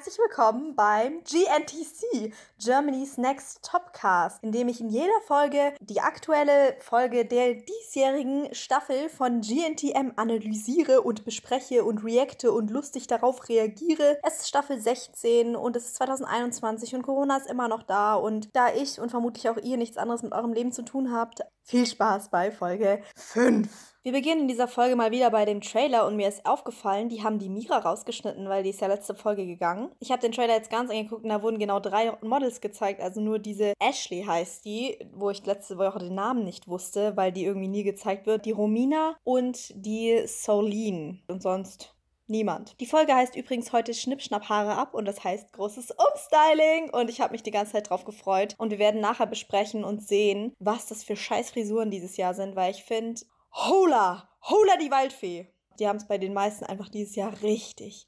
herzlich willkommen beim GNTC, Germany's Next Topcast, in dem ich in jeder Folge die aktuelle Folge der diesjährigen Staffel von GNTM analysiere und bespreche und reacte und lustig darauf reagiere. Es ist Staffel 16 und es ist 2021 und Corona ist immer noch da und da ich und vermutlich auch ihr nichts anderes mit eurem Leben zu tun habt, viel Spaß bei Folge 5. Wir beginnen in dieser Folge mal wieder bei dem Trailer und mir ist aufgefallen, die haben die Mira rausgeschnitten, weil die ist ja letzte Folge gegangen. Ich habe den Trailer jetzt ganz angeguckt und da wurden genau drei Models gezeigt, also nur diese Ashley heißt die, wo ich letzte Woche den Namen nicht wusste, weil die irgendwie nie gezeigt wird, die Romina und die Soline und sonst Niemand. Die Folge heißt übrigens heute Schnippschnapp Haare ab und das heißt großes Umstyling und ich habe mich die ganze Zeit drauf gefreut und wir werden nachher besprechen und sehen, was das für scheiß Frisuren dieses Jahr sind, weil ich finde, Hola! Hola die Waldfee! Die haben es bei den meisten einfach dieses Jahr richtig,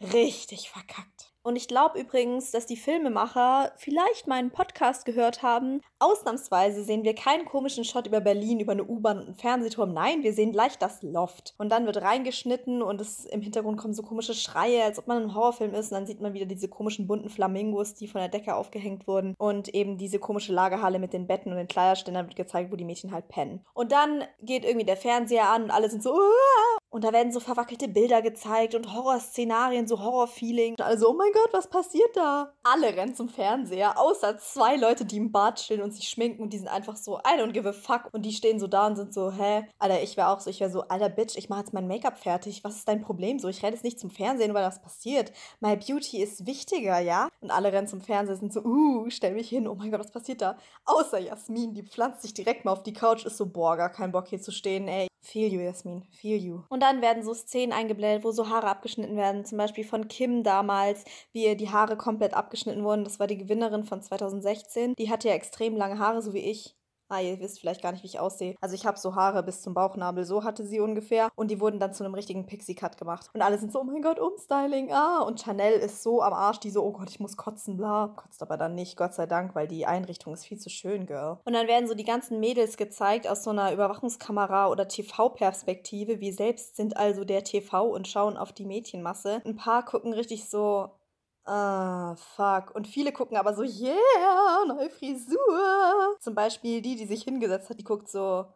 richtig verkackt. Und ich glaube übrigens, dass die Filmemacher vielleicht meinen Podcast gehört haben. Ausnahmsweise sehen wir keinen komischen Shot über Berlin, über eine U-Bahn und einen Fernsehturm. Nein, wir sehen gleich das Loft. Und dann wird reingeschnitten und es, im Hintergrund kommen so komische Schreie, als ob man ein Horrorfilm ist. Und dann sieht man wieder diese komischen bunten Flamingos, die von der Decke aufgehängt wurden. Und eben diese komische Lagerhalle mit den Betten und den Kleiderständern wird gezeigt, wo die Mädchen halt pennen. Und dann geht irgendwie der Fernseher an und alle sind so, Uah! Und da werden so verwackelte Bilder gezeigt und Horrorszenarien, so Horrorfeeling. Und alle so, oh mein Gott, was passiert da? Alle rennen zum Fernseher, außer zwei Leute, die im Bad stehen und sich schminken und die sind einfach so, I don't give a fuck. Und die stehen so da und sind so, hä? Alter, ich wäre auch so, ich wäre so, alter Bitch, ich mache jetzt mein Make-up fertig. Was ist dein Problem? So, ich renne jetzt nicht zum Fernsehen, weil das passiert. My Beauty ist wichtiger, ja? Und alle rennen zum Fernseher, sind so, uh, stell mich hin, oh mein Gott, was passiert da? Außer Jasmin, die pflanzt sich direkt mal auf die Couch, ist so, boah, gar kein Bock hier zu stehen, ey. Feel you, Jasmin, feel you. Und dann werden so Szenen eingeblendet, wo so Haare abgeschnitten werden. Zum Beispiel von Kim damals, wie ihr die Haare komplett abgeschnitten wurden. Das war die Gewinnerin von 2016. Die hatte ja extrem lange Haare, so wie ich. Ah, ihr wisst vielleicht gar nicht, wie ich aussehe. Also ich habe so Haare bis zum Bauchnabel, so hatte sie ungefähr. Und die wurden dann zu einem richtigen Pixie-Cut gemacht. Und alle sind so, oh mein Gott, Umstyling, ah. Und Chanel ist so am Arsch, die so, oh Gott, ich muss kotzen, bla. Kotzt aber dann nicht, Gott sei Dank, weil die Einrichtung ist viel zu schön, Girl. Und dann werden so die ganzen Mädels gezeigt aus so einer Überwachungskamera oder TV-Perspektive. Wir selbst sind also der TV und schauen auf die Mädchenmasse. Ein paar gucken richtig so, Ah, fuck. Und viele gucken aber so, yeah, neue Frisur. Zum Beispiel die, die sich hingesetzt hat, die guckt so,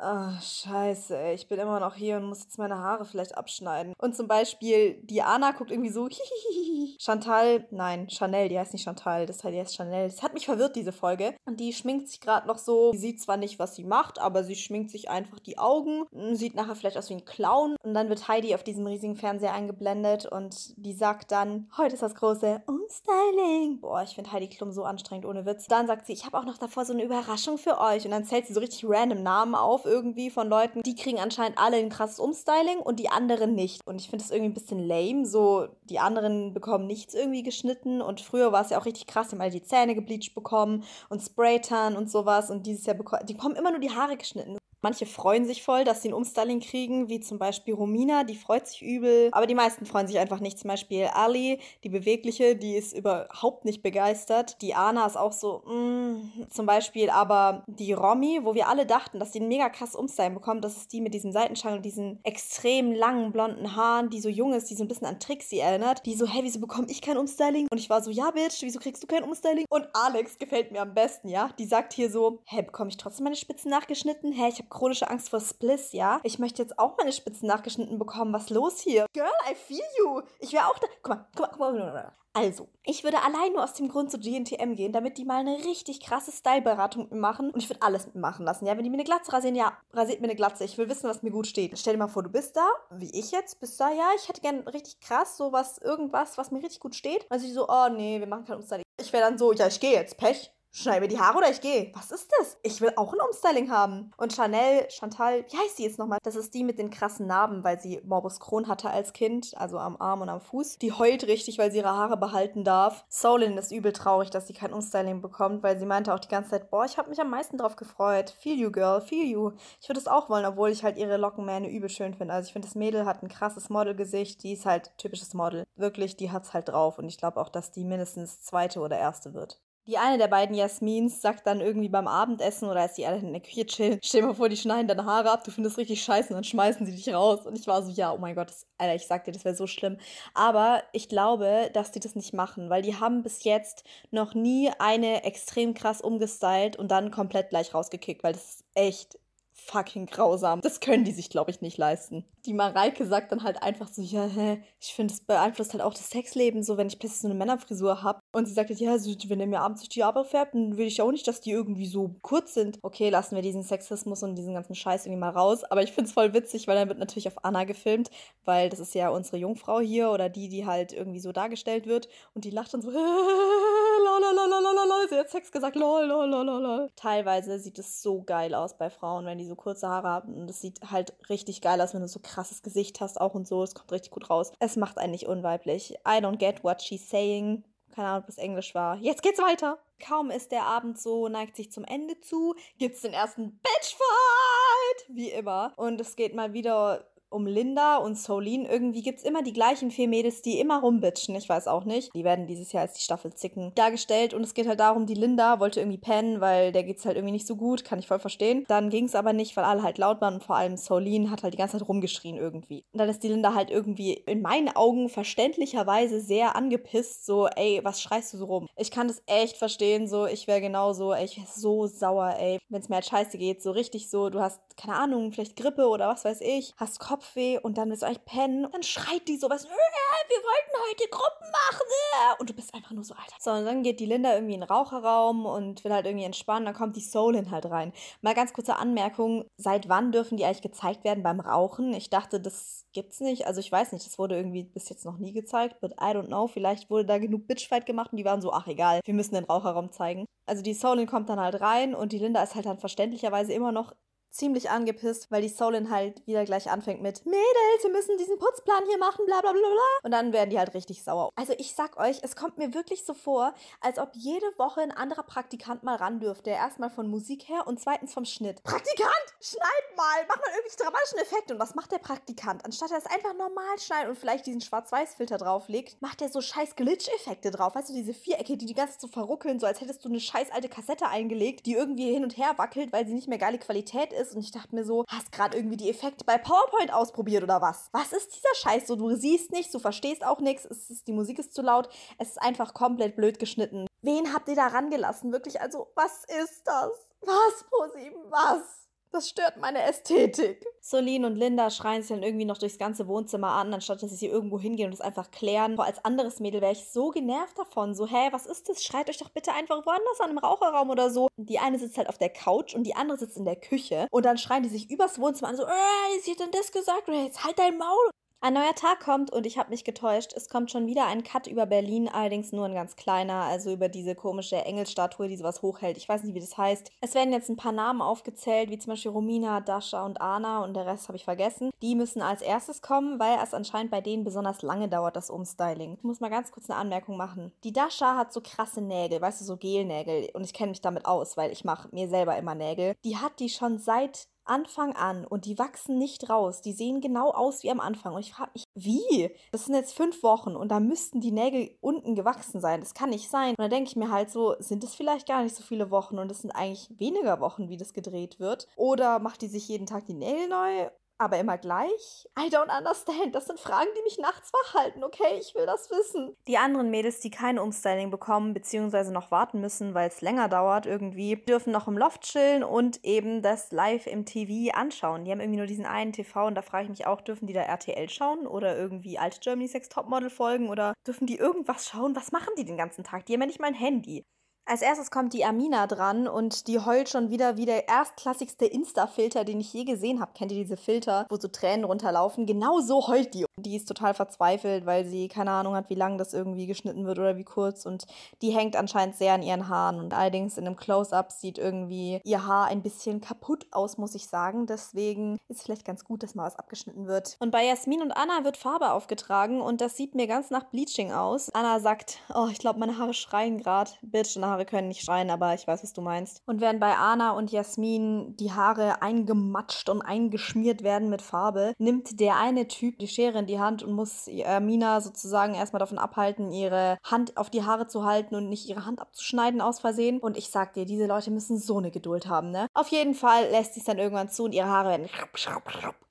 Ah, scheiße, ich bin immer noch hier und muss jetzt meine Haare vielleicht abschneiden. Und zum Beispiel Diana guckt irgendwie so. Chantal, nein, Chanel, die heißt nicht Chantal, das heißt Chanel. Das hat mich verwirrt, diese Folge. Und die schminkt sich gerade noch so. Sie sieht zwar nicht, was sie macht, aber sie schminkt sich einfach die Augen. Sieht nachher vielleicht aus wie ein Clown. Und dann wird Heidi auf diesem riesigen Fernseher eingeblendet und die sagt dann, heute ist das große Umstyling. Boah, ich finde Heidi Klum so anstrengend, ohne Witz. Dann sagt sie, ich habe auch noch davor so eine Überraschung für euch. Und dann zählt sie so richtig random Namen auf irgendwie von Leuten, die kriegen anscheinend alle ein krasses Umstyling und die anderen nicht. Und ich finde das irgendwie ein bisschen lame. So, die anderen bekommen nichts irgendwie geschnitten und früher war es ja auch richtig krass, die haben alle die Zähne gebleached bekommen und Spraytan und sowas und dieses Jahr bekommen, die bekommen immer nur die Haare geschnitten. Manche freuen sich voll, dass sie ein Umstyling kriegen, wie zum Beispiel Romina, die freut sich übel. Aber die meisten freuen sich einfach nicht. Zum Beispiel Ali, die Bewegliche, die ist überhaupt nicht begeistert. Die Anna ist auch so, mm. zum Beispiel aber die Romy, wo wir alle dachten, dass die ein mega krass Umstyling bekommt. Das ist die mit diesem Seitenschal und diesen extrem langen blonden Haaren, die so jung ist, die so ein bisschen an Trixie erinnert. Die so, hey, wieso bekomme ich kein Umstyling? Und ich war so, ja, Bitch, wieso kriegst du kein Umstyling? Und Alex gefällt mir am besten, ja? Die sagt hier so, hey, bekomme ich trotzdem meine Spitzen nachgeschnitten? Hey, ich habe chronische Angst vor Spliss, ja? Ich möchte jetzt auch meine Spitzen nachgeschnitten bekommen. Was los hier? Girl, I feel you. Ich wäre auch da. Guck mal, guck mal, guck mal. Also, ich würde allein nur aus dem Grund zu GNTM gehen, damit die mal eine richtig krasse Style-Beratung machen. Und ich würde alles mitmachen lassen. Ja, wenn die mir eine Glatze rasieren, ja, rasiert mir eine Glatze. Ich will wissen, was mir gut steht. Stell dir mal vor, du bist da, wie ich jetzt, bist da, ja, ich hätte gern richtig krass sowas, irgendwas, was mir richtig gut steht. Also ich so, oh nee, wir machen kein Umstyling. Ich wäre dann so, ja, ich gehe jetzt, Pech schneide mir die Haare oder ich gehe. Was ist das? Ich will auch ein Umstyling haben. Und Chanel, Chantal, wie heißt sie jetzt nochmal? Das ist die mit den krassen Narben, weil sie Morbus Crohn hatte als Kind, also am Arm und am Fuß. Die heult richtig, weil sie ihre Haare behalten darf. Solin ist übel traurig, dass sie kein Umstyling bekommt, weil sie meinte auch die ganze Zeit, boah, ich habe mich am meisten drauf gefreut. Feel you, girl, feel you. Ich würde es auch wollen, obwohl ich halt ihre Lockenmähne übel schön finde. Also ich finde, das Mädel hat ein krasses Modelgesicht. Die ist halt typisches Model. Wirklich, die hat's halt drauf. Und ich glaube auch, dass die mindestens zweite oder erste wird. Die eine der beiden Jasmins sagt dann irgendwie beim Abendessen oder als die alle in der Küche chillen, stell dir mal vor, die schneiden deine Haare ab, du findest richtig scheiße und dann schmeißen sie dich raus. Und ich war so, ja, oh mein Gott, das, Alter, ich sag dir, das wäre so schlimm. Aber ich glaube, dass die das nicht machen, weil die haben bis jetzt noch nie eine extrem krass umgestylt und dann komplett gleich rausgekickt, weil das ist echt fucking grausam. Das können die sich, glaube ich, nicht leisten. Die Mareike sagt dann halt einfach so, ja, hä, ich finde, es beeinflusst halt auch das Sexleben, so wenn ich plötzlich so eine Männerfrisur habe. Und sie sagt ja, also, wenn er mir abends die Haare färbt, dann will ich auch nicht, dass die irgendwie so kurz sind. Okay, lassen wir diesen Sexismus und diesen ganzen Scheiß irgendwie mal raus. Aber ich finde es voll witzig, weil dann wird natürlich auf Anna gefilmt, weil das ist ja unsere Jungfrau hier oder die, die halt irgendwie so dargestellt wird. Und die lacht dann so, sie hat Sex gesagt, lol, lol, lol, lol. Teilweise sieht es so geil aus bei Frauen, wenn die so kurze Haare haben. Und es sieht halt richtig geil aus, wenn du so krasses Gesicht hast, auch und so. Es kommt richtig gut raus. Es macht einen nicht unweiblich. I don't get what she's saying. Keine Ahnung, ob es Englisch war. Jetzt geht's weiter. Kaum ist der Abend so, neigt sich zum Ende zu, gibt's den ersten Bitchfight, wie immer. Und es geht mal wieder um Linda und Solin. Irgendwie gibt es immer die gleichen vier Mädels, die immer rumbitchen. Ich weiß auch nicht. Die werden dieses Jahr als die Staffel Zicken dargestellt. Und es geht halt darum, die Linda wollte irgendwie pennen, weil der geht's halt irgendwie nicht so gut. Kann ich voll verstehen. Dann ging es aber nicht, weil alle halt laut waren. Und vor allem Solin hat halt die ganze Zeit rumgeschrien irgendwie. Und dann ist die Linda halt irgendwie in meinen Augen verständlicherweise sehr angepisst. So, ey, was schreist du so rum? Ich kann das echt verstehen. So, ich wäre genauso, ey, ich wäre so sauer, ey. Wenn es mir halt scheiße geht. So richtig so, du hast, keine Ahnung, vielleicht Grippe oder was weiß ich. Hast Kopf Kopfweh und dann willst du eigentlich pennen. Dann schreit die sowas, äh, wir wollten heute Gruppen machen. Äh. Und du bist einfach nur so, Alter. So, und dann geht die Linda irgendwie in den Raucherraum und will halt irgendwie entspannen. Dann kommt die Solin halt rein. Mal ganz kurze Anmerkung, seit wann dürfen die eigentlich gezeigt werden beim Rauchen? Ich dachte, das gibt's nicht. Also ich weiß nicht, das wurde irgendwie bis jetzt noch nie gezeigt, but I don't know. Vielleicht wurde da genug Bitchfight gemacht und die waren so, ach egal, wir müssen den Raucherraum zeigen. Also die Solin kommt dann halt rein und die Linda ist halt dann verständlicherweise immer noch ziemlich angepisst, weil die Solin halt wieder gleich anfängt mit Mädels, wir müssen diesen Putzplan hier machen, bla bla bla bla. Und dann werden die halt richtig sauer. Also ich sag euch, es kommt mir wirklich so vor, als ob jede Woche ein anderer Praktikant mal ran dürfte. Erstmal von Musik her und zweitens vom Schnitt. Praktikant, schneid mal, mach mal irgendwelche dramatischen Effekte. Und was macht der Praktikant? Anstatt er es einfach normal schneidet und vielleicht diesen Schwarz-Weiß-Filter drauflegt, macht er so scheiß Glitch-Effekte drauf. Weißt du, diese Vierecke, die die ganze Zeit so verruckeln, so als hättest du eine scheiß alte Kassette eingelegt, die irgendwie hin und her wackelt, weil sie nicht mehr geile Qualität ist ist. Und ich dachte mir so, hast gerade irgendwie die Effekte bei PowerPoint ausprobiert oder was? Was ist dieser Scheiß? So, du siehst nichts, du verstehst auch nichts, die Musik ist zu laut, es ist einfach komplett blöd geschnitten. Wen habt ihr da rangelassen? Wirklich, also, was ist das? Was, ProSieben, was? Das stört meine Ästhetik. Solin und Linda schreien sich dann irgendwie noch durchs ganze Wohnzimmer an, anstatt dass sie irgendwo hingehen und es einfach klären. Boah, als anderes Mädel wäre ich so genervt davon. So, hä, was ist das? Schreit euch doch bitte einfach woanders an, im Raucherraum oder so. Die eine sitzt halt auf der Couch und die andere sitzt in der Küche. Und dann schreien die sich übers Wohnzimmer an, so, äh, sie hat denn das gesagt? Oder jetzt halt dein Maul. Ein neuer Tag kommt und ich habe mich getäuscht. Es kommt schon wieder ein Cut über Berlin, allerdings nur ein ganz kleiner, also über diese komische Engelsstatue, die sowas hochhält. Ich weiß nicht, wie das heißt. Es werden jetzt ein paar Namen aufgezählt, wie zum Beispiel Romina, Dasha und Anna und der Rest habe ich vergessen. Die müssen als erstes kommen, weil es anscheinend bei denen besonders lange dauert, das Umstyling. Ich muss mal ganz kurz eine Anmerkung machen. Die Dasha hat so krasse Nägel, weißt du, so Gelnägel und ich kenne mich damit aus, weil ich mache mir selber immer Nägel. Die hat die schon seit Anfang an und die wachsen nicht raus. Die sehen genau aus wie am Anfang. Und ich frage mich, wie? Das sind jetzt fünf Wochen und da müssten die Nägel unten gewachsen sein. Das kann nicht sein. Und da denke ich mir halt so, sind es vielleicht gar nicht so viele Wochen und es sind eigentlich weniger Wochen, wie das gedreht wird? Oder macht die sich jeden Tag die Nägel neu? Aber immer gleich? I don't understand. Das sind Fragen, die mich nachts wach halten, okay? Ich will das wissen. Die anderen Mädels, die kein Umstyling bekommen, beziehungsweise noch warten müssen, weil es länger dauert irgendwie, dürfen noch im Loft chillen und eben das live im TV anschauen. Die haben irgendwie nur diesen einen TV und da frage ich mich auch, dürfen die da RTL schauen oder irgendwie alte Germany Sex Topmodel folgen oder dürfen die irgendwas schauen? Was machen die den ganzen Tag? Die haben ja nicht mal ein Handy. Als erstes kommt die Amina dran und die heult schon wieder wie der erstklassigste Insta-Filter, den ich je gesehen habe. Kennt ihr diese Filter, wo so Tränen runterlaufen? Genau so heult die. Die ist total verzweifelt, weil sie keine Ahnung hat, wie lang das irgendwie geschnitten wird oder wie kurz. Und die hängt anscheinend sehr an ihren Haaren. Und allerdings in einem Close-Up sieht irgendwie ihr Haar ein bisschen kaputt aus, muss ich sagen. Deswegen ist es vielleicht ganz gut, dass mal was abgeschnitten wird. Und bei Jasmin und Anna wird Farbe aufgetragen und das sieht mir ganz nach Bleaching aus. Anna sagt, oh, ich glaube, meine Haare schreien gerade. Bitch, deine Haare Haare können nicht schreien, aber ich weiß, was du meinst. Und während bei Anna und Jasmin die Haare eingematscht und eingeschmiert werden mit Farbe, nimmt der eine Typ die Schere, in die Hand und muss äh, Mina sozusagen erstmal davon abhalten, ihre Hand auf die Haare zu halten und nicht ihre Hand abzuschneiden aus Versehen. Und ich sag dir, diese Leute müssen so eine Geduld haben, ne? Auf jeden Fall lässt sie es dann irgendwann zu und ihre Haare werden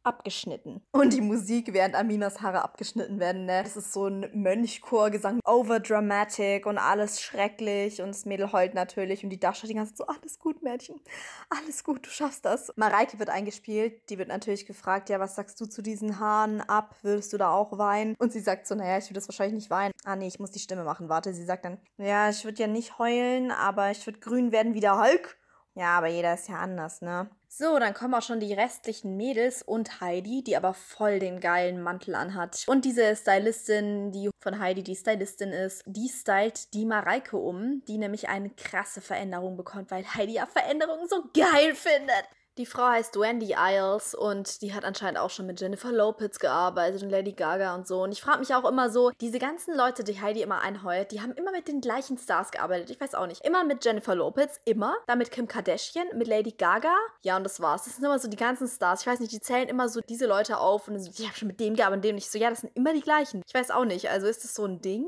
abgeschnitten. Und die Musik, während Aminas Haare abgeschnitten werden, ne? Das ist so ein Mönchchorgesang, overdramatic und alles schrecklich und das Mädel heult natürlich und die Dasha die ganze Zeit so, alles gut, Mädchen, alles gut, du schaffst das. Mareike wird eingespielt, die wird natürlich gefragt, ja, was sagst du zu diesen Haaren ab, würdest du da auch weinen? Und sie sagt so, naja, ich würde das wahrscheinlich nicht weinen. Ah nee, ich muss die Stimme machen, warte, sie sagt dann, ja, ich würde ja nicht heulen, aber ich würde grün werden wie der Hulk. Ja, aber jeder ist ja anders, ne? So, dann kommen auch schon die restlichen Mädels und Heidi, die aber voll den geilen Mantel anhat. Und diese Stylistin, die von Heidi die Stylistin ist, die stylt die Mareike um, die nämlich eine krasse Veränderung bekommt, weil Heidi ja Veränderungen so geil findet. Die Frau heißt Wendy Isles und die hat anscheinend auch schon mit Jennifer Lopez gearbeitet und Lady Gaga und so. Und ich frage mich auch immer so, diese ganzen Leute, die Heidi immer einheuert, die haben immer mit den gleichen Stars gearbeitet. Ich weiß auch nicht. Immer mit Jennifer Lopez, immer. Dann mit Kim Kardashian, mit Lady Gaga. Ja, und das war's. Das sind immer so die ganzen Stars. Ich weiß nicht, die zählen immer so diese Leute auf und so, ich habe schon mit dem gearbeitet und dem nicht. So, ja, das sind immer die gleichen. Ich weiß auch nicht. Also ist das so ein Ding?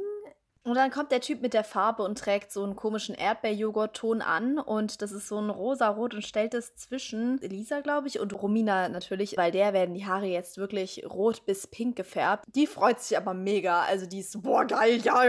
Und dann kommt der Typ mit der Farbe und trägt so einen komischen Erdbeerjoghurt-Ton an. Und das ist so ein rosa-rot und stellt es zwischen Elisa, glaube ich, und Romina natürlich, weil der werden die Haare jetzt wirklich rot bis pink gefärbt. Die freut sich aber mega. Also die ist, boah, geil, ja,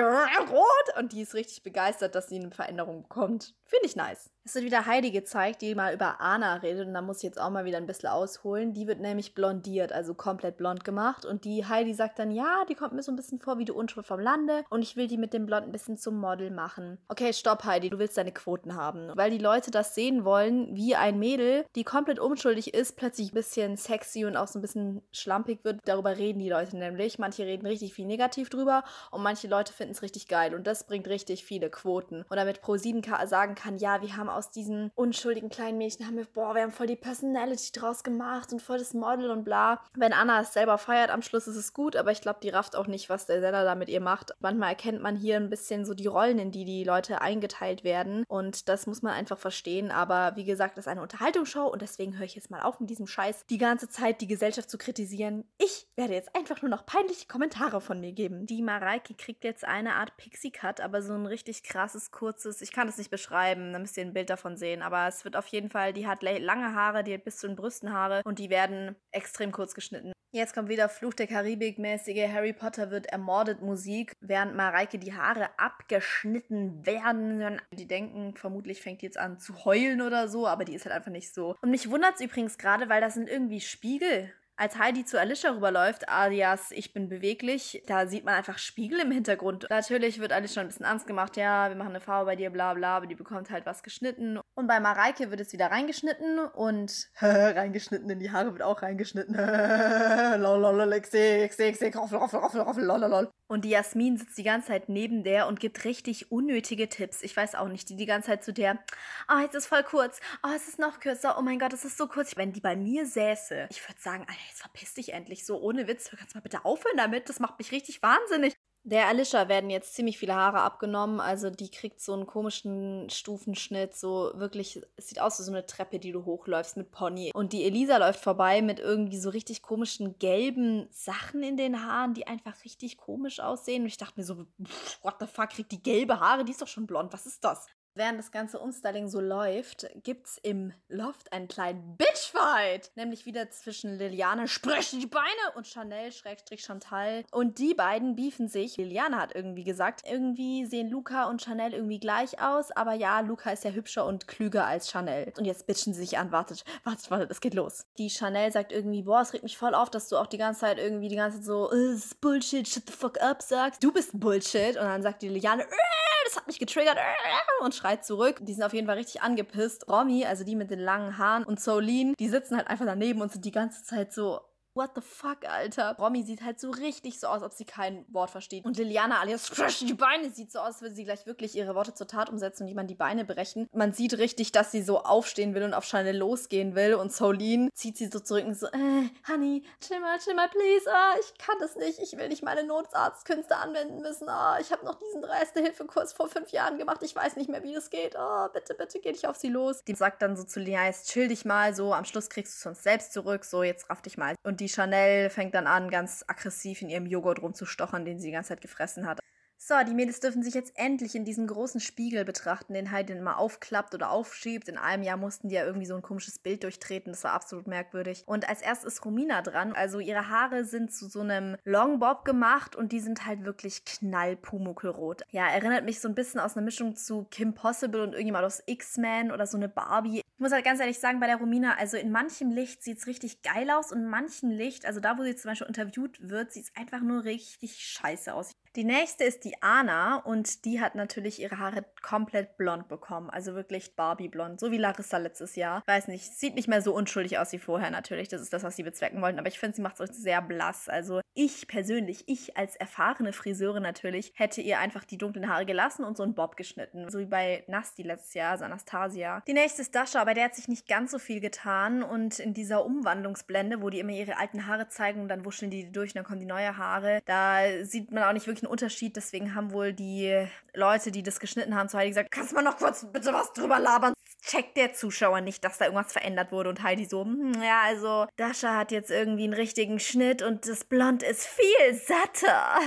rot. Und die ist richtig begeistert, dass sie eine Veränderung bekommt. Finde ich nice. Es wird wieder Heidi gezeigt, die mal über Anna redet und da muss ich jetzt auch mal wieder ein bisschen ausholen. Die wird nämlich blondiert, also komplett blond gemacht und die Heidi sagt dann, ja, die kommt mir so ein bisschen vor wie die Unschuld vom Lande und ich will die mit dem Blond ein bisschen zum Model machen. Okay, stopp Heidi, du willst deine Quoten haben, weil die Leute das sehen wollen, wie ein Mädel, die komplett unschuldig ist, plötzlich ein bisschen sexy und auch so ein bisschen schlampig wird. Darüber reden die Leute nämlich. Manche reden richtig viel negativ drüber und manche Leute finden es richtig geil und das bringt richtig viele Quoten. Und damit Pro7 sagen kann, ja, wir haben aus diesen unschuldigen kleinen Mädchen haben wir, boah, wir haben voll die Personality draus gemacht und voll das Model und bla. Wenn Anna es selber feiert, am Schluss ist es gut, aber ich glaube, die rafft auch nicht, was der Sender da mit ihr macht. Manchmal erkennt man hier ein bisschen so die Rollen, in die die Leute eingeteilt werden und das muss man einfach verstehen. Aber wie gesagt, das ist eine Unterhaltungsshow und deswegen höre ich jetzt mal auf mit diesem Scheiß, die ganze Zeit die Gesellschaft zu kritisieren. Ich werde jetzt einfach nur noch peinliche Kommentare von mir geben. Die Mareike kriegt jetzt eine Art Pixie-Cut, aber so ein richtig krasses, kurzes, ich kann das nicht beschreiben, da müsst ihr ein Bild davon sehen, aber es wird auf jeden Fall, die hat lange Haare, die hat bis zu den Brüsten Haare und die werden extrem kurz geschnitten. Jetzt kommt wieder Fluch der Karibik-mäßige Harry Potter wird ermordet Musik, während Mareike die Haare abgeschnitten werden. Die denken, vermutlich fängt die jetzt an zu heulen oder so, aber die ist halt einfach nicht so. Und mich wundert es übrigens gerade, weil das sind irgendwie Spiegel als Heidi zu Alicia rüberläuft, alias ich bin beweglich, da sieht man einfach Spiegel im Hintergrund. Natürlich wird Alicia ein bisschen Angst gemacht, ja, wir machen eine Farbe bei dir, bla bla, aber die bekommt halt was geschnitten. Und bei Mareike wird es wieder reingeschnitten und reingeschnitten in die Haare wird auch reingeschnitten. Und die Jasmin sitzt die ganze Zeit neben der und gibt richtig unnötige Tipps. Ich weiß auch nicht, die die ganze Zeit zu der, ah, oh, jetzt ist voll kurz, oh, es ist noch kürzer, oh mein Gott, es ist so kurz. Wenn die bei mir säße, ich würde sagen, jetzt verpiss dich endlich so, ohne Witz, kannst mal bitte aufhören damit, das macht mich richtig wahnsinnig. Der Alicia werden jetzt ziemlich viele Haare abgenommen, also die kriegt so einen komischen Stufenschnitt, so wirklich, es sieht aus wie so eine Treppe, die du hochläufst mit Pony. Und die Elisa läuft vorbei mit irgendwie so richtig komischen gelben Sachen in den Haaren, die einfach richtig komisch aussehen. Und ich dachte mir so, what the fuck, kriegt die gelbe Haare? Die ist doch schon blond, was ist das? Während das ganze Umstyling so läuft, gibt's im Loft einen kleinen Bitchfight. Nämlich wieder zwischen Liliane, sprech die Beine, und Chanel, Schrägstrich Chantal. Und die beiden beefen sich. Liliane hat irgendwie gesagt, irgendwie sehen Luca und Chanel irgendwie gleich aus. Aber ja, Luca ist ja hübscher und klüger als Chanel. Und jetzt bitchen sie sich an. Wartet, wartet, wartet, es geht los. Die Chanel sagt irgendwie, boah, es regt mich voll auf, dass du auch die ganze Zeit irgendwie die ganze Zeit so, das ist Bullshit, shut the fuck up sagst. Du bist Bullshit. Und dann sagt die Liliane, das hat mich getriggert. Und schreit zurück. Die sind auf jeden Fall richtig angepisst. Romy, also die mit den langen Haaren und Solene, die sitzen halt einfach daneben und sind die ganze Zeit so, What the fuck, Alter? Romy sieht halt so richtig so aus, als ob sie kein Wort versteht. Und Liliana alias Fresh die Beine sieht so aus, als würde sie gleich wirklich ihre Worte zur Tat umsetzen und jemand die Beine brechen. Man sieht richtig, dass sie so aufstehen will und auf Chanel losgehen will. Und Solene zieht sie so zurück und so, äh, Honey, chill mal, chill mal, please. Ah, ich kann das nicht. Ich will nicht meine Notarztkünste anwenden müssen. Ah, ich habe noch diesen Erste-Hilfe-Kurs vor fünf Jahren gemacht. Ich weiß nicht mehr, wie das geht. Ah, bitte, bitte, geh nicht auf sie los. Die sagt dann so zu Liliana, chill dich mal so. Am Schluss kriegst du es uns selbst zurück. So, jetzt raff dich mal. Und die Chanel fängt dann an, ganz aggressiv in ihrem Joghurt rumzustochern, den sie die ganze Zeit gefressen hat. So, die Mädels dürfen sich jetzt endlich in diesen großen Spiegel betrachten, den Heidi immer aufklappt oder aufschiebt. In einem Jahr mussten die ja irgendwie so ein komisches Bild durchtreten. Das war absolut merkwürdig. Und als erstes ist Romina dran. Also ihre Haare sind zu so einem Longbob gemacht und die sind halt wirklich knallpumukelrot. Ja, erinnert mich so ein bisschen aus einer Mischung zu Kim Possible und irgendjemand aus X-Men oder so eine Barbie. Ich muss halt ganz ehrlich sagen, bei der Romina, also in manchem Licht sieht es richtig geil aus und in manchem Licht, also da, wo sie zum Beispiel interviewt wird, sieht es einfach nur richtig scheiße aus. Die nächste ist die Anna und die hat natürlich ihre Haare komplett blond bekommen. Also wirklich Barbie-blond, so wie Larissa letztes Jahr. Weiß nicht, sieht nicht mehr so unschuldig aus wie vorher natürlich. Das ist das, was sie bezwecken wollten. Aber ich finde, sie macht es sehr blass. Also ich persönlich, ich als erfahrene Friseurin natürlich, hätte ihr einfach die dunklen Haare gelassen und so einen Bob geschnitten. So wie bei Nasti letztes Jahr, also Anastasia. Die nächste ist Dasha, aber der hat sich nicht ganz so viel getan. Und in dieser Umwandlungsblende, wo die immer ihre alten Haare zeigen und dann wuscheln die durch und dann kommen die neue Haare, da sieht man auch nicht wirklich wirklich ein Unterschied. Deswegen haben wohl die Leute, die das geschnitten haben, zu Heidi gesagt, kannst du mal noch kurz bitte was drüber labern? Checkt der Zuschauer nicht, dass da irgendwas verändert wurde. Und Heidi so, hm, ja, also Dasha hat jetzt irgendwie einen richtigen Schnitt und das Blond ist viel satter.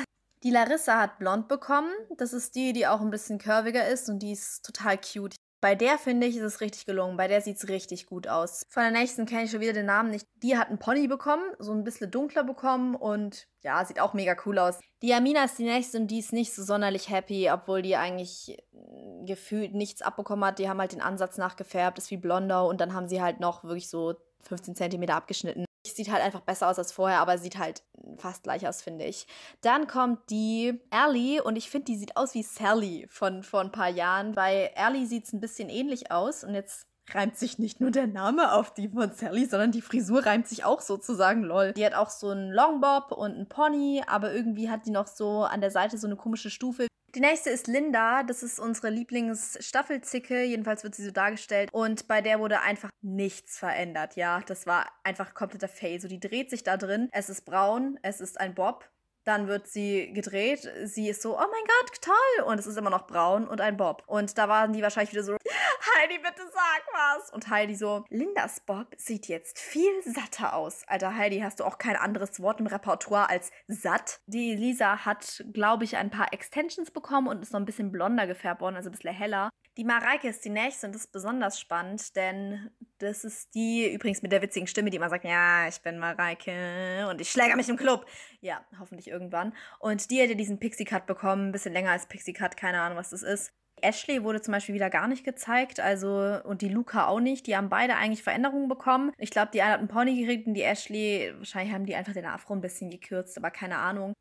Die Larissa hat blond bekommen. Das ist die, die auch ein bisschen curviger ist und die ist total cute. Bei der finde ich, ist es richtig gelungen. Bei der sieht es richtig gut aus. Von der nächsten kenne ich schon wieder den Namen nicht. Die hat einen Pony bekommen, so ein bisschen dunkler bekommen und ja, sieht auch mega cool aus. Die Amina ist die nächste und die ist nicht so sonderlich happy, obwohl die eigentlich äh, gefühlt nichts abbekommen hat. Die haben halt den Ansatz nachgefärbt, ist wie blonder und dann haben sie halt noch wirklich so 15 cm abgeschnitten. Sieht halt einfach besser aus als vorher, aber sieht halt fast gleich aus, finde ich. Dann kommt die Ellie und ich finde, die sieht aus wie Sally von vor ein paar Jahren. Bei Ellie sieht es ein bisschen ähnlich aus und jetzt reimt sich nicht nur der Name auf die von Sally, sondern die Frisur reimt sich auch sozusagen, lol. Die hat auch so einen Longbob und einen Pony, aber irgendwie hat die noch so an der Seite so eine komische Stufe. Die nächste ist Linda. Das ist unsere Lieblingsstaffelzicke. Jedenfalls wird sie so dargestellt. Und bei der wurde einfach nichts verändert. Ja, das war einfach kompletter Fail. So, die dreht sich da drin. Es ist braun. Es ist ein Bob. Dann wird sie gedreht. Sie ist so, oh mein Gott, toll. Und es ist immer noch braun und ein Bob. Und da waren die wahrscheinlich wieder so, Heidi, bitte sag was. Und Heidi so, Lindas Bob sieht jetzt viel satter aus. Alter, Heidi, hast du auch kein anderes Wort im Repertoire als satt? Die Lisa hat, glaube ich, ein paar Extensions bekommen und ist noch ein bisschen blonder gefärbt worden, also ein bisschen heller. Die Mareike ist die nächste und das ist besonders spannend, denn das ist die, übrigens mit der witzigen Stimme, die immer sagt, ja, ich bin Mareike und ich schläge mich im Club. Ja, hoffentlich irgendwann. Und die hätte diesen Pixie-Cut bekommen, ein bisschen länger als Pixie-Cut, keine Ahnung, was das ist. Ashley wurde zum Beispiel wieder gar nicht gezeigt, also und die Luca auch nicht. Die haben beide eigentlich Veränderungen bekommen. Ich glaube, die eine hat einen Pony gekriegt und die Ashley, wahrscheinlich haben die einfach den Afro ein bisschen gekürzt, aber keine Ahnung.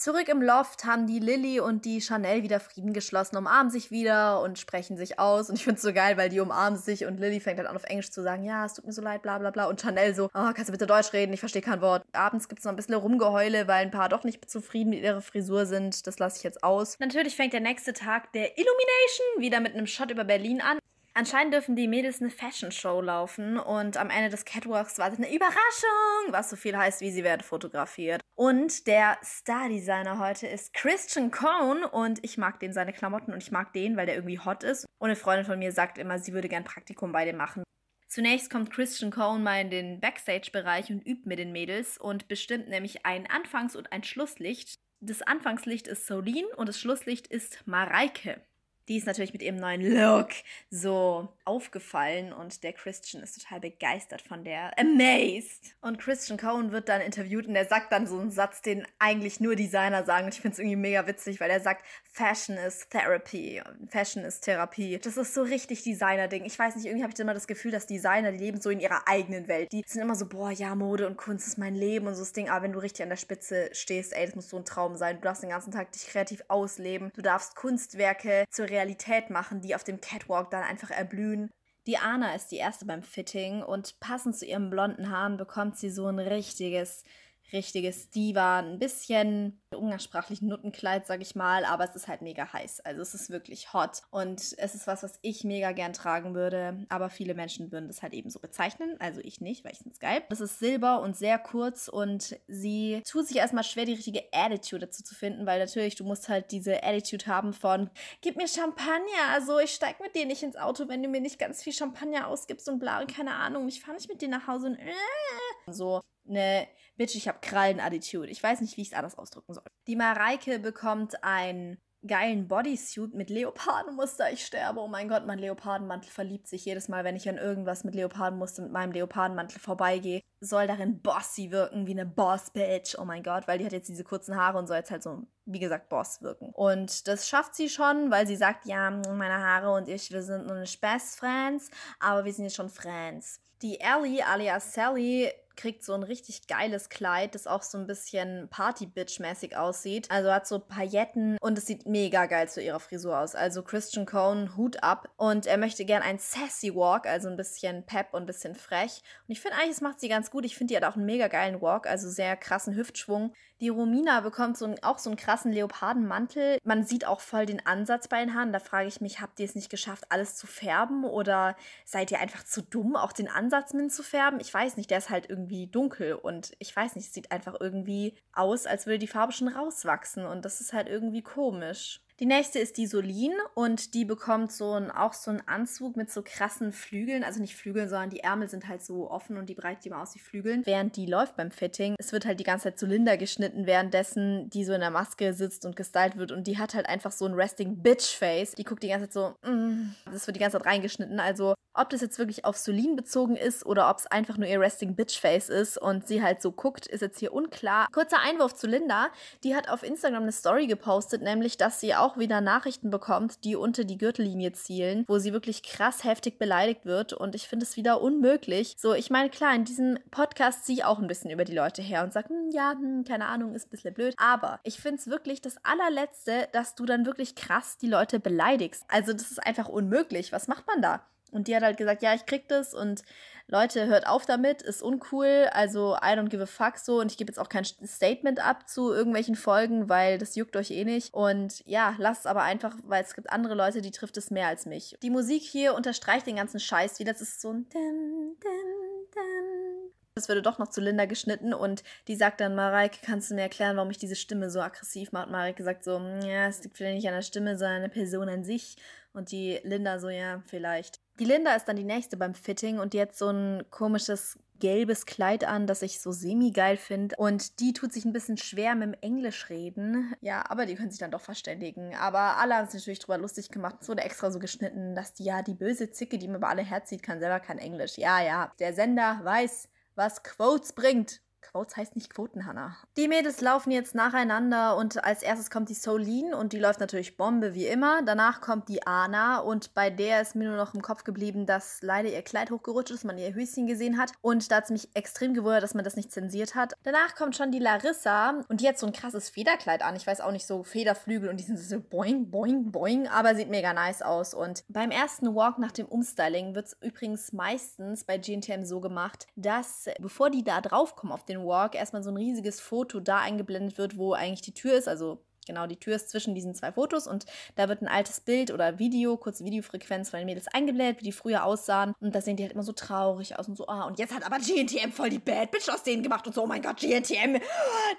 Zurück im Loft haben die Lilly und die Chanel wieder Frieden geschlossen, umarmen sich wieder und sprechen sich aus. Und ich finde es so geil, weil die umarmen sich und Lilly fängt dann an auf Englisch zu sagen, ja, es tut mir so leid, bla bla bla. Und Chanel so, oh, kannst du bitte Deutsch reden? Ich verstehe kein Wort. Abends gibt es noch ein bisschen Rumgeheule, weil ein paar doch nicht zufrieden mit ihrer Frisur sind. Das lasse ich jetzt aus. Natürlich fängt der nächste Tag der Illumination wieder mit einem Shot über Berlin an. Anscheinend dürfen die Mädels eine Fashion Show laufen und am Ende des Catwalks war es eine Überraschung, was so viel heißt, wie sie werden fotografiert. Und der Star-Designer heute ist Christian Cohn und ich mag den seine Klamotten und ich mag den, weil der irgendwie hot ist. Und eine Freundin von mir sagt immer, sie würde gern Praktikum bei dem machen. Zunächst kommt Christian Cohn mal in den Backstage-Bereich und übt mit den Mädels und bestimmt nämlich ein Anfangs- und ein Schlusslicht. Das Anfangslicht ist Solin und das Schlusslicht ist Mareike die ist natürlich mit ihrem neuen Look so aufgefallen und der Christian ist total begeistert von der. Amazed! Und Christian Cohen wird dann interviewt und er sagt dann so einen Satz, den eigentlich nur Designer sagen. Und ich finde es irgendwie mega witzig, weil er sagt, Fashion is Therapy. Fashion is Therapie. Das ist so richtig Designer-Ding. Ich weiß nicht, irgendwie habe ich immer das Gefühl, dass Designer, leben so in ihrer eigenen Welt. Die sind immer so, boah, ja, Mode und Kunst ist mein Leben und so das Ding. Aber wenn du richtig an der Spitze stehst, ey, das muss so ein Traum sein. Du darfst den ganzen Tag dich kreativ ausleben. Du darfst Kunstwerke zur Realität Realität machen, die auf dem Catwalk dann einfach erblühen. Die Anna ist die erste beim Fitting und passend zu ihren blonden Haaren bekommt sie so ein richtiges richtiges Diva, ein bisschen umgangssprachlich Nuttenkleid, sag ich mal, aber es ist halt mega heiß. Also es ist wirklich hot und es ist was, was ich mega gern tragen würde, aber viele Menschen würden das halt eben so bezeichnen, also ich nicht, weil ich finde es geil. Es ist silber und sehr kurz und sie tut sich erstmal schwer, die richtige Attitude dazu zu finden, weil natürlich, du musst halt diese Attitude haben von, gib mir Champagner, also ich steig mit dir nicht ins Auto, wenn du mir nicht ganz viel Champagner ausgibst und bla, keine Ahnung, ich fahre nicht mit dir nach Hause und äh, so eine Bitch, ich habe Krallen-Attitude. Ich weiß nicht, wie ich es anders ausdrücken soll. Die Mareike bekommt ein geilen Bodysuit mit Leopardenmuster. Ich sterbe. Oh mein Gott, mein Leopardenmantel verliebt sich jedes Mal, wenn ich an irgendwas mit Leopardenmuster mit meinem Leopardenmantel vorbeigehe. Soll darin bossy wirken, wie eine Boss-Bitch. Oh mein Gott, weil die hat jetzt diese kurzen Haare und soll jetzt halt so, wie gesagt, Boss wirken. Und das schafft sie schon, weil sie sagt, ja, meine Haare und ich, wir sind nur eine Spaß-Friends, aber wir sind jetzt schon Friends. Die Ellie, alias Sally, kriegt so ein richtig geiles Kleid, das auch so ein bisschen Party-Bitch-mäßig aussieht. Also hat so Pailletten und es sieht mega geil zu ihrer Frisur aus. Also Christian Cone, Hut ab. Und er möchte gern ein Sassy Walk, also ein bisschen pep und ein bisschen frech. Und ich finde eigentlich, es macht sie ganz gut. Ich finde, die hat auch einen mega geilen Walk, also sehr krassen Hüftschwung. Die Romina bekommt so ein, auch so einen krassen Leopardenmantel. Man sieht auch voll den Ansatz bei den Haaren. Da frage ich mich, habt ihr es nicht geschafft, alles zu färben? Oder seid ihr einfach zu dumm, auch den Ansatz mit zu färben? Ich weiß nicht, der ist halt irgendwie dunkel und ich weiß nicht, es sieht einfach irgendwie aus, als würde die Farbe schon rauswachsen und das ist halt irgendwie komisch. Die nächste ist die Solin und die bekommt so ein, auch so einen Anzug mit so krassen Flügeln. Also nicht Flügeln, sondern die Ärmel sind halt so offen und die breiten die mal aus wie Flügeln. Während die läuft beim Fitting, es wird halt die ganze Zeit zu Linda geschnitten, währenddessen die so in der Maske sitzt und gestylt wird. Und die hat halt einfach so ein Resting Bitch Face. Die guckt die ganze Zeit so, mm. das wird die ganze Zeit reingeschnitten. Also ob das jetzt wirklich auf Solin bezogen ist oder ob es einfach nur ihr Resting Bitch Face ist und sie halt so guckt, ist jetzt hier unklar. Kurzer Einwurf zu Linda. Die hat auf Instagram eine Story gepostet, nämlich, dass sie auch auch wieder Nachrichten bekommt, die unter die Gürtellinie zielen, wo sie wirklich krass heftig beleidigt wird. Und ich finde es wieder unmöglich. So, ich meine, klar, in diesem Podcast ziehe ich auch ein bisschen über die Leute her und sage, hm, ja, hm, keine Ahnung, ist ein bisschen blöd. Aber ich finde es wirklich das allerletzte, dass du dann wirklich krass die Leute beleidigst. Also, das ist einfach unmöglich. Was macht man da? Und die hat halt gesagt, ja, ich krieg das und Leute, hört auf damit, ist uncool, also I don't give a fuck so und ich gebe jetzt auch kein Statement ab zu irgendwelchen Folgen, weil das juckt euch eh nicht. Und ja, lasst es aber einfach, weil es gibt andere Leute, die trifft es mehr als mich. Die Musik hier unterstreicht den ganzen Scheiß wieder, das ist so ein Dim, Dim, Dim. Es würde doch noch zu Linda geschnitten und die sagt dann, Mareike, kannst du mir erklären, warum ich diese Stimme so aggressiv mache? Und Mareike sagt so, ja, es liegt vielleicht nicht an der Stimme, sondern an der Person an sich. Und die Linda so, ja, vielleicht. Die Linda ist dann die nächste beim Fitting und die hat so ein komisches gelbes Kleid an, das ich so semi-geil finde. Und die tut sich ein bisschen schwer mit dem Englisch reden. Ja, aber die können sich dann doch verständigen. Aber alle haben sich natürlich drüber lustig gemacht. Es wurde extra so geschnitten, dass die ja die böse Zicke, die mir über alle herzieht, kann selber kein Englisch. Ja, ja. Der Sender weiß, was Quotes bringt. Quotes heißt nicht Quoten, Hannah. Die Mädels laufen jetzt nacheinander und als erstes kommt die Solin und die läuft natürlich Bombe wie immer. Danach kommt die Anna und bei der ist mir nur noch im Kopf geblieben, dass leider ihr Kleid hochgerutscht ist, man ihr Höschen gesehen hat und da hat es mich extrem gewundert, dass man das nicht zensiert hat. Danach kommt schon die Larissa und die hat so ein krasses Federkleid an. Ich weiß auch nicht, so Federflügel und die sind so boing, boing, boing, aber sieht mega nice aus. Und beim ersten Walk nach dem Umstyling wird es übrigens meistens bei GNTM so gemacht, dass bevor die da draufkommen auf den Walk erstmal so ein riesiges Foto da eingeblendet wird, wo eigentlich die Tür ist, also Genau, die Tür ist zwischen diesen zwei Fotos und da wird ein altes Bild oder Video, kurze Videofrequenz von den Mädels eingeblendet, wie die früher aussahen. Und da sehen die halt immer so traurig aus und so, ah, und jetzt hat aber GNTM voll die Bad Bitch aus denen gemacht und so, oh mein Gott, GNTM,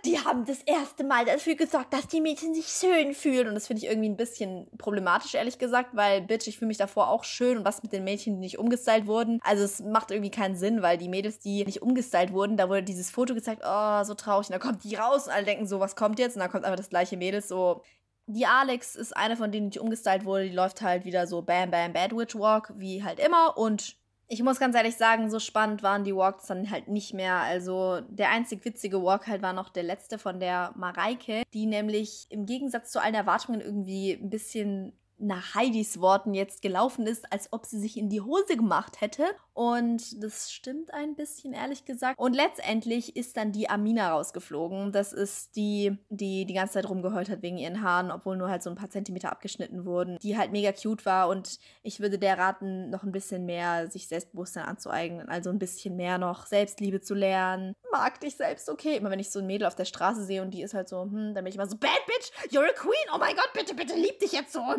die haben das erste Mal dafür gesorgt, dass die Mädchen sich schön fühlen. Und das finde ich irgendwie ein bisschen problematisch, ehrlich gesagt, weil, Bitch, ich fühle mich davor auch schön und was mit den Mädchen, die nicht umgestylt wurden. Also es macht irgendwie keinen Sinn, weil die Mädels, die nicht umgestylt wurden, da wurde dieses Foto gezeigt, oh, so traurig. Und dann kommt die raus und alle denken so, was kommt jetzt? Und dann kommt einfach das gleiche Mädel ist so. Die Alex ist eine von denen, die umgestylt wurde. Die läuft halt wieder so Bam Bam Bad Witch Walk, wie halt immer. Und ich muss ganz ehrlich sagen, so spannend waren die Walks dann halt nicht mehr. Also der einzig witzige Walk halt war noch der letzte von der Mareike, die nämlich im Gegensatz zu allen Erwartungen irgendwie ein bisschen nach Heidis Worten jetzt gelaufen ist, als ob sie sich in die Hose gemacht hätte. Und das stimmt ein bisschen, ehrlich gesagt. Und letztendlich ist dann die Amina rausgeflogen. Das ist die, die die ganze Zeit rumgeheult hat wegen ihren Haaren, obwohl nur halt so ein paar Zentimeter abgeschnitten wurden. Die halt mega cute war. Und ich würde der raten, noch ein bisschen mehr sich Selbstbewusstsein anzueignen. Also ein bisschen mehr noch Selbstliebe zu lernen. Mag dich selbst, okay. Immer wenn ich so ein Mädel auf der Straße sehe und die ist halt so, hm, dann bin ich immer so, Bad Bitch, you're a queen. Oh mein Gott, bitte, bitte, lieb dich jetzt so.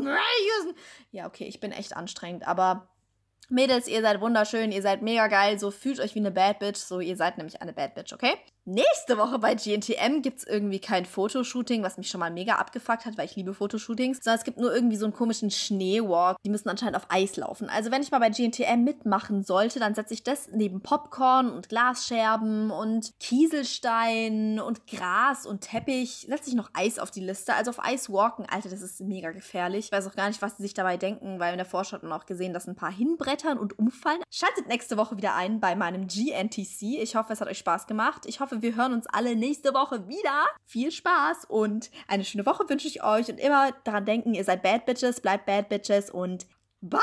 Ja, okay, ich bin echt anstrengend, aber Mädels, ihr seid wunderschön, ihr seid mega geil, so fühlt euch wie eine Bad Bitch, so ihr seid nämlich eine Bad Bitch, okay? Nächste Woche bei GNTM gibt es irgendwie kein Fotoshooting, was mich schon mal mega abgefuckt hat, weil ich liebe Fotoshootings, sondern es gibt nur irgendwie so einen komischen Schneewalk. Die müssen anscheinend auf Eis laufen. Also wenn ich mal bei GNTM mitmachen sollte, dann setze ich das neben Popcorn und Glasscherben und Kieselstein und Gras und Teppich. Setze ich noch Eis auf die Liste. Also auf Eis walken, Alter, das ist mega gefährlich. Ich weiß auch gar nicht, was sie sich dabei denken, weil in der Vorschau hat man auch gesehen, dass ein paar hinbrettern und umfallen. Schaltet nächste Woche wieder ein bei meinem GNTC. Ich hoffe, es hat euch Spaß gemacht. Ich hoffe, hoffe, wir hören uns alle nächste Woche wieder. Viel Spaß und eine schöne Woche wünsche ich euch und immer daran denken, ihr seid Bad Bitches, bleibt Bad Bitches und bye!